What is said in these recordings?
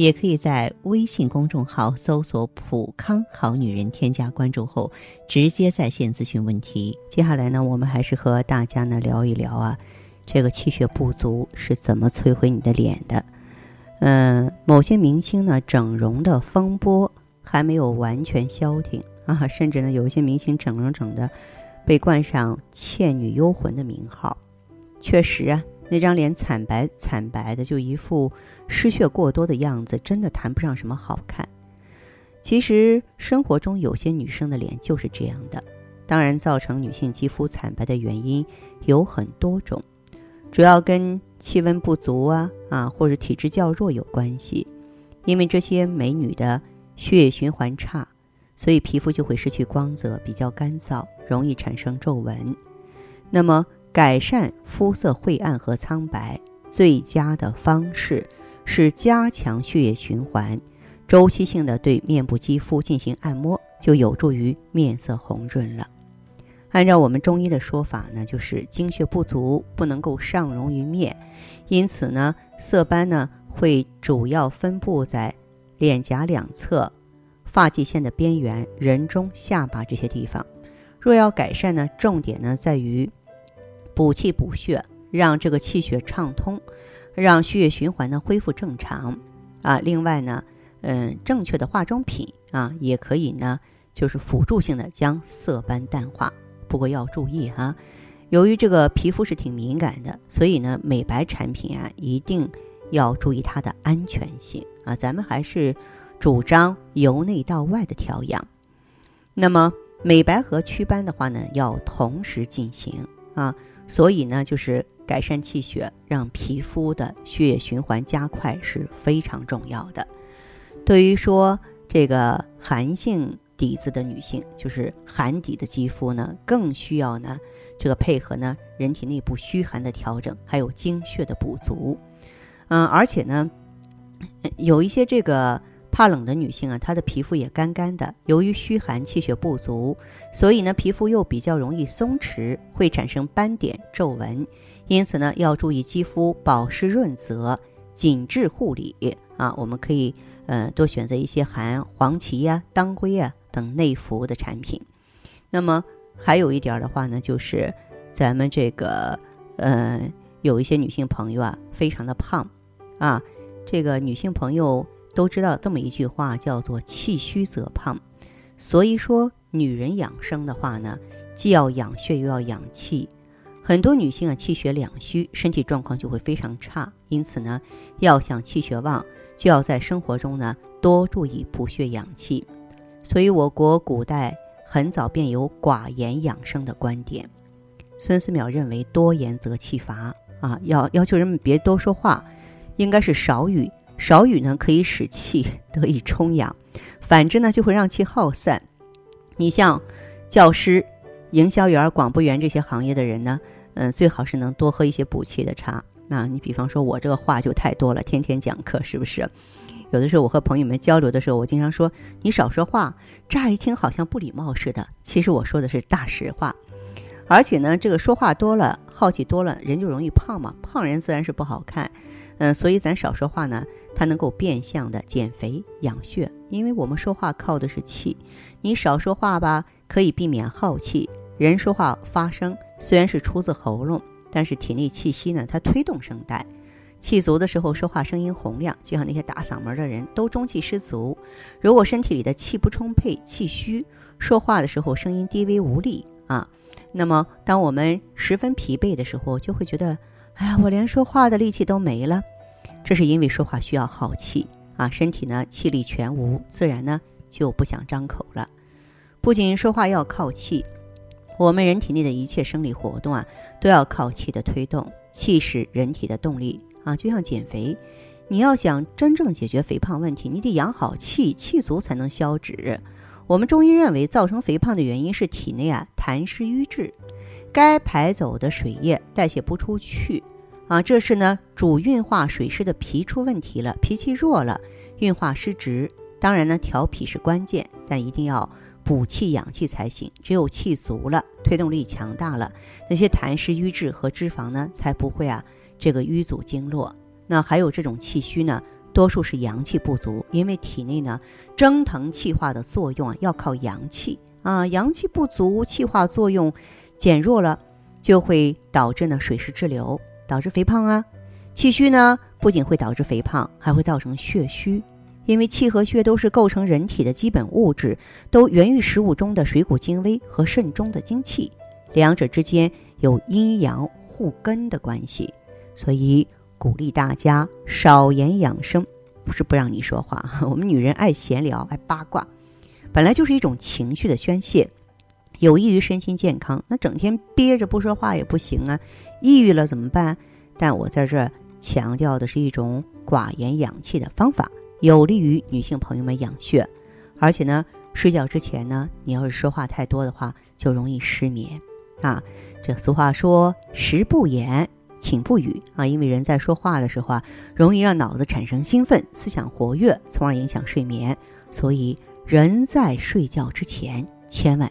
也可以在微信公众号搜索“普康好女人”，添加关注后，直接在线咨询问题。接下来呢，我们还是和大家呢聊一聊啊，这个气血不足是怎么摧毁你的脸的。嗯，某些明星呢，整容的风波还没有完全消停啊，甚至呢，有一些明星整容整的，被冠上“倩女幽魂”的名号。确实啊。那张脸惨白惨白的，就一副失血过多的样子，真的谈不上什么好看。其实生活中有些女生的脸就是这样的。当然，造成女性肌肤惨白的原因有很多种，主要跟气温不足啊啊或者体质较弱有关系。因为这些美女的血液循环差，所以皮肤就会失去光泽，比较干燥，容易产生皱纹。那么。改善肤色晦暗和苍白最佳的方式是加强血液循环，周期性的对面部肌肤进行按摩，就有助于面色红润了。按照我们中医的说法呢，就是精血不足，不能够上溶于面，因此呢，色斑呢会主要分布在脸颊两侧、发际线的边缘、人中、下巴这些地方。若要改善呢，重点呢在于。补气补血，让这个气血畅通，让血液循环呢恢复正常啊。另外呢，嗯，正确的化妆品啊，也可以呢，就是辅助性的将色斑淡化。不过要注意哈，由于这个皮肤是挺敏感的，所以呢，美白产品啊，一定要注意它的安全性啊。咱们还是主张由内到外的调养。那么美白和祛斑的话呢，要同时进行啊。所以呢，就是改善气血，让皮肤的血液循环加快是非常重要的。对于说这个寒性底子的女性，就是寒底的肌肤呢，更需要呢这个配合呢人体内部虚寒的调整，还有精血的补足。嗯，而且呢，有一些这个。怕冷的女性啊，她的皮肤也干干的。由于虚寒、气血不足，所以呢，皮肤又比较容易松弛，会产生斑点、皱纹。因此呢，要注意肌肤保湿润泽、紧致护理啊。我们可以呃多选择一些含黄芪呀、当归啊等内服的产品。那么还有一点的话呢，就是咱们这个呃有一些女性朋友啊，非常的胖啊，这个女性朋友。都知道这么一句话，叫做“气虚则胖”。所以说，女人养生的话呢，既要养血又要养气。很多女性啊，气血两虚，身体状况就会非常差。因此呢，要想气血旺，就要在生活中呢多注意补血养气。所以，我国古代很早便有寡言养生的观点。孙思邈认为，多言则气乏啊，要要求人们别多说话，应该是少语。少语呢，可以使气得以充养；反之呢，就会让气耗散。你像教师、营销员、广播员这些行业的人呢，嗯，最好是能多喝一些补气的茶。那你比方说，我这个话就太多了，天天讲课，是不是？有的时候我和朋友们交流的时候，我经常说你少说话，乍一听好像不礼貌似的，其实我说的是大实话。而且呢，这个说话多了，耗气多了，人就容易胖嘛，胖人自然是不好看。嗯，所以咱少说话呢。它能够变相的减肥养血，因为我们说话靠的是气，你少说话吧，可以避免耗气。人说话发声虽然是出自喉咙，但是体内气息呢，它推动声带，气足的时候说话声音洪亮，就像那些大嗓门的人都中气十足。如果身体里的气不充沛，气虚，说话的时候声音低微无力啊，那么当我们十分疲惫的时候，就会觉得，哎呀，我连说话的力气都没了。这是因为说话需要耗气啊，身体呢气力全无，自然呢就不想张口了。不仅说话要靠气，我们人体内的一切生理活动啊都要靠气的推动。气是人体的动力啊，就像减肥，你要想真正解决肥胖问题，你得养好气，气足才能消脂。我们中医认为，造成肥胖的原因是体内啊痰湿瘀滞，该排走的水液代谢不出去，啊，这是呢主运化水湿的脾出问题了，脾气弱了，运化失职。当然呢，调脾是关键，但一定要补气养气才行。只有气足了，推动力强大了，那些痰湿瘀滞和脂肪呢，才不会啊这个淤阻经络。那还有这种气虚呢？多数是阳气不足，因为体内呢蒸腾气化的作用啊要靠阳气啊，阳气不足，气化作用减弱了，就会导致呢水湿滞留，导致肥胖啊。气虚呢不仅会导致肥胖，还会造成血虚，因为气和血都是构成人体的基本物质，都源于食物中的水谷精微和肾中的精气，两者之间有阴阳互根的关系，所以。鼓励大家少言养生，不是不让你说话。我们女人爱闲聊，爱八卦，本来就是一种情绪的宣泄，有益于身心健康。那整天憋着不说话也不行啊，抑郁了怎么办？但我在这强调的是一种寡言养气的方法，有利于女性朋友们养血。而且呢，睡觉之前呢，你要是说话太多的话，就容易失眠啊。这俗话说，食不言。寝不语啊，因为人在说话的时候啊，容易让脑子产生兴奋，思想活跃，从而影响睡眠。所以人在睡觉之前千万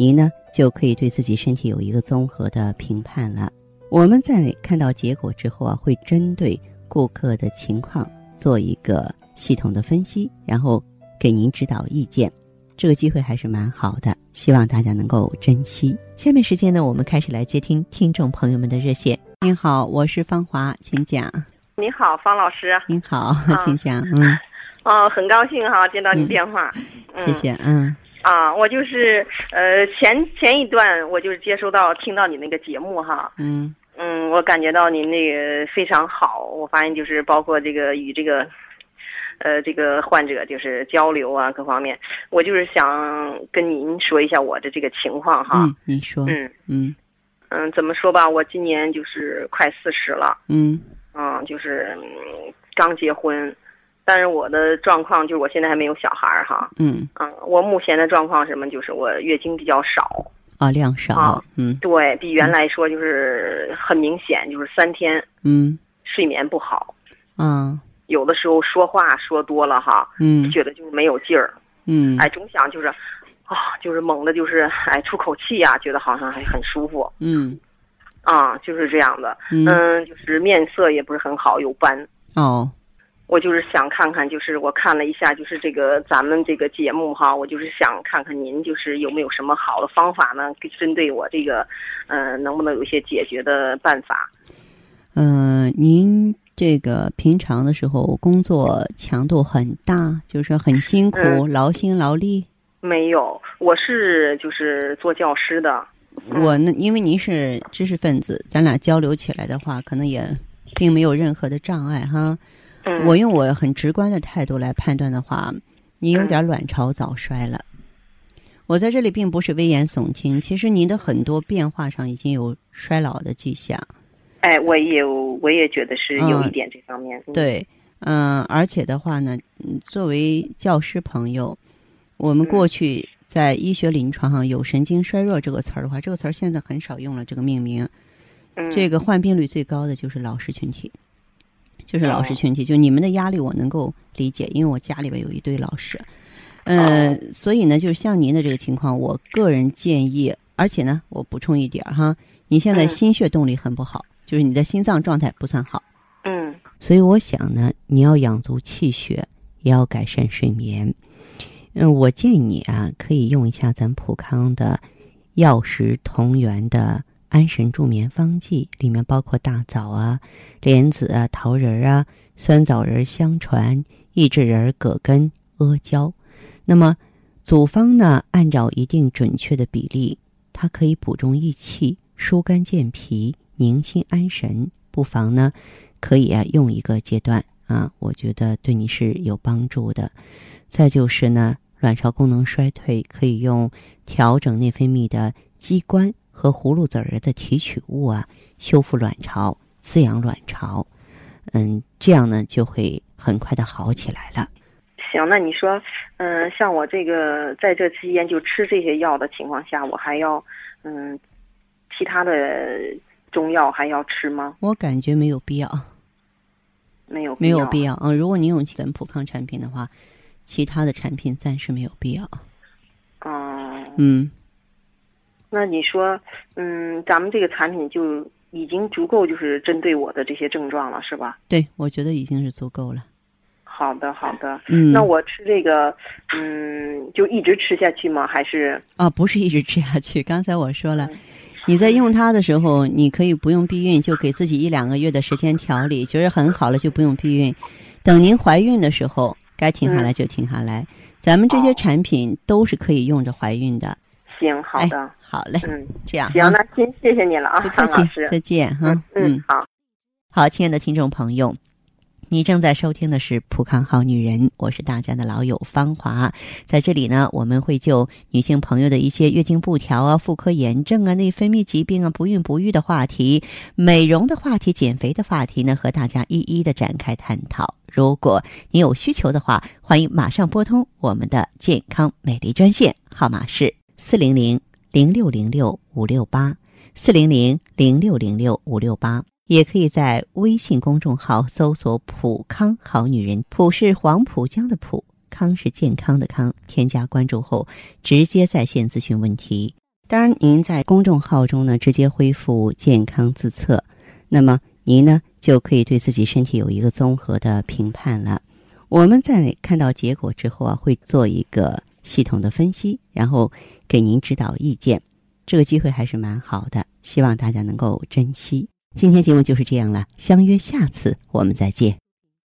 您呢就可以对自己身体有一个综合的评判了。我们在看到结果之后啊，会针对顾客的情况做一个系统的分析，然后给您指导意见。这个机会还是蛮好的，希望大家能够珍惜。下面时间呢，我们开始来接听听众朋友们的热线。您好，我是芳华，请讲。您好，方老师。您好，请讲。嗯。哦，很高兴哈，接到你电话。谢谢。嗯。啊，我就是呃，前前一段我就是接收到听到你那个节目哈。嗯。嗯，我感觉到您那个非常好，我发现就是包括这个与这个。呃，这个患者就是交流啊，各方面，我就是想跟您说一下我的这个情况哈。嗯，您说。嗯嗯嗯，怎么说吧，我今年就是快四十了。嗯嗯，就是刚结婚，但是我的状况就是我现在还没有小孩儿哈。嗯嗯，我目前的状况什么，就是我月经比较少。啊，量少。嗯，对比原来说就是很明显，就是三天。嗯，睡眠不好。嗯。有的时候说话说多了哈，嗯，觉得就是没有劲儿，嗯，哎，总想就是，啊，就是猛的，就是哎出口气呀，觉得好像还很舒服，嗯，啊，就是这样的，嗯，就是面色也不是很好，有斑，哦，我就是想看看，就是我看了一下，就是这个咱们这个节目哈，我就是想看看您就是有没有什么好的方法呢，针对我这个，嗯，能不能有一些解决的办法？嗯，您。这个平常的时候工作强度很大，就是很辛苦，劳心劳力。没有，我是就是做教师的。我呢因为您是知识分子，咱俩交流起来的话，可能也并没有任何的障碍哈。我用我很直观的态度来判断的话，你有点卵巢早衰了。我在这里并不是危言耸听，其实您的很多变化上已经有衰老的迹象。哎，我也我也觉得是有一点这方面。对，嗯，而且的话呢，作为教师朋友，我们过去在医学临床上有神经衰弱这个词儿的话，这个词儿现在很少用了。这个命名，这个患病率最高的就是老师群体，就是老师群体。就你们的压力，我能够理解，因为我家里边有一堆老师。嗯，所以呢，就是像您的这个情况，我个人建议，而且呢，我补充一点哈，你现在心血动力很不好。就是你的心脏状态不算好，嗯，所以我想呢，你要养足气血，也要改善睡眠。嗯，我建议你啊，可以用一下咱普康的药食同源的安神助眠方剂，里面包括大枣啊、莲子啊、桃仁啊、酸枣仁、香传、益智仁、葛根、阿胶。那么组方呢，按照一定准确的比例。它可以补中益气、疏肝健脾、宁心安神，不妨呢可以啊用一个阶段啊，我觉得对你是有帮助的。再就是呢，卵巢功能衰退可以用调整内分泌的机关和葫芦籽儿的提取物啊，修复卵巢、滋养卵巢，嗯，这样呢就会很快的好起来了。行，那你说，嗯，像我这个在这期间就吃这些药的情况下，我还要，嗯，其他的中药还要吃吗？我感觉没有必要，没有没有必要啊！如果你用咱普康产品的话，其他的产品暂时没有必要。哦，嗯，那你说，嗯，咱们这个产品就已经足够，就是针对我的这些症状了，是吧？对，我觉得已经是足够了。好的，好的。嗯，那我吃这个，嗯，就一直吃下去吗？还是啊，不是一直吃下去。刚才我说了，你在用它的时候，你可以不用避孕，就给自己一两个月的时间调理，觉得很好了就不用避孕。等您怀孕的时候，该停下来就停下来。咱们这些产品都是可以用着怀孕的。行，好的，好嘞，嗯，这样。行，那先谢谢你了啊，不客气，再见哈。嗯，好，好，亲爱的听众朋友。你正在收听的是《普康好女人》，我是大家的老友芳华。在这里呢，我们会就女性朋友的一些月经不调啊、妇科炎症啊、内分泌疾病啊、不孕不育的话题、美容的话题、减肥的话题呢，和大家一一的展开探讨。如果你有需求的话，欢迎马上拨通我们的健康美丽专线，号码是四零零零六零六五六八四零零零六零六五六八。也可以在微信公众号搜索“普康好女人”，普是黄浦江的浦，康是健康的康。添加关注后，直接在线咨询问题。当然，您在公众号中呢，直接恢复健康自测，那么您呢就可以对自己身体有一个综合的评判了。我们在看到结果之后啊，会做一个系统的分析，然后给您指导意见。这个机会还是蛮好的，希望大家能够珍惜。今天节目就是这样了，相约下次我们再见。